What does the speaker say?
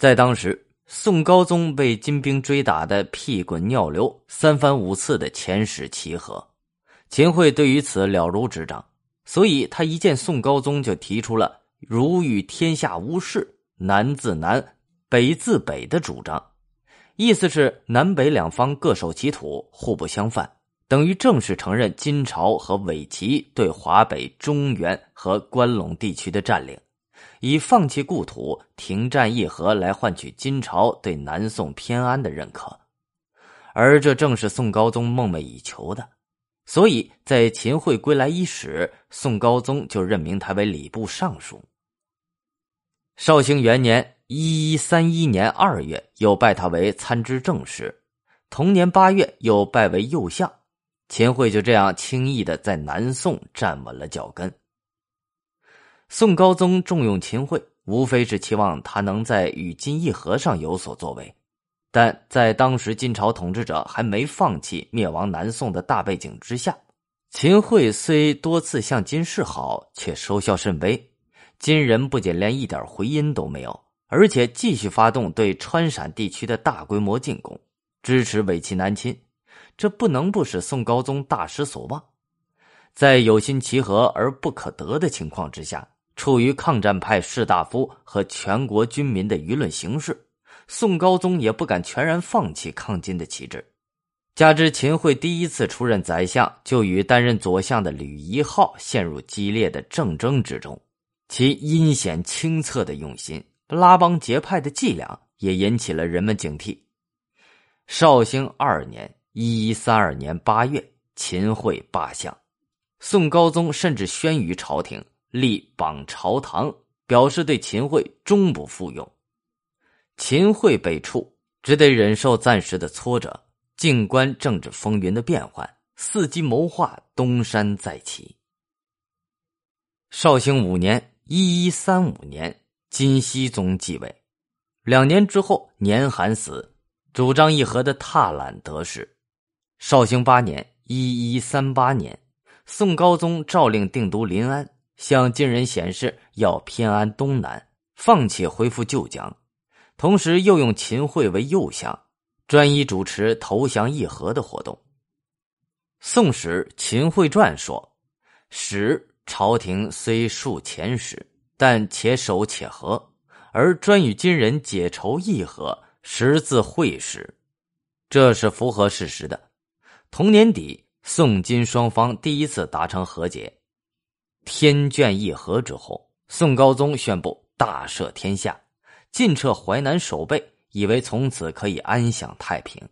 在当时，宋高宗被金兵追打的屁滚尿流，三番五次的遣使齐和，秦桧对于此了如指掌，所以他一见宋高宗就提出了“如遇天下无事，南自南，北自北”的主张，意思是南北两方各守其土，互不相犯。等于正式承认金朝和伪齐对华北、中原和关陇地区的占领，以放弃故土、停战议和来换取金朝对南宋偏安的认可，而这正是宋高宗梦寐以求的。所以在秦桧归来伊始，宋高宗就任命他为礼部尚书。绍兴元年（一一三一年）二月，又拜他为参知政事，同年八月，又拜为右相。秦桧就这样轻易的在南宋站稳了脚跟。宋高宗重用秦桧，无非是期望他能在与金议和上有所作为，但在当时金朝统治者还没放弃灭亡南宋的大背景之下，秦桧虽多次向金示好，却收效甚微。金人不仅连一点回音都没有，而且继续发动对川陕地区的大规模进攻，支持伪齐南侵。这不能不使宋高宗大失所望，在有心齐和而不可得的情况之下，处于抗战派士大夫和全国军民的舆论形势，宋高宗也不敢全然放弃抗金的旗帜。加之秦桧第一次出任宰相，就与担任左相的吕夷浩陷入激烈的政争之中，其阴险清澈的用心、拉帮结派的伎俩，也引起了人们警惕。绍兴二年。一一三二年八月，秦桧罢相，宋高宗甚至宣于朝廷，立榜朝堂，表示对秦桧终不复用。秦桧被处，只得忍受暂时的挫折，静观政治风云的变幻，伺机谋划东山再起。绍兴五年（一一三五年），金熙宗继位，两年之后，年寒死，主张议和的踏懒得势。绍兴八年（一一三八年），宋高宗诏令定都临安，向金人显示要偏安东南，放弃恢复旧疆，同时又用秦桧为右相，专一主持投降议和的活动。《宋史·秦桧传》说：“时朝廷虽数遣使，但且守且和，而专与金人解仇议和，实自会使。”这是符合事实的。同年底，宋金双方第一次达成和解，天眷议和之后，宋高宗宣布大赦天下，尽撤淮南守备，以为从此可以安享太平。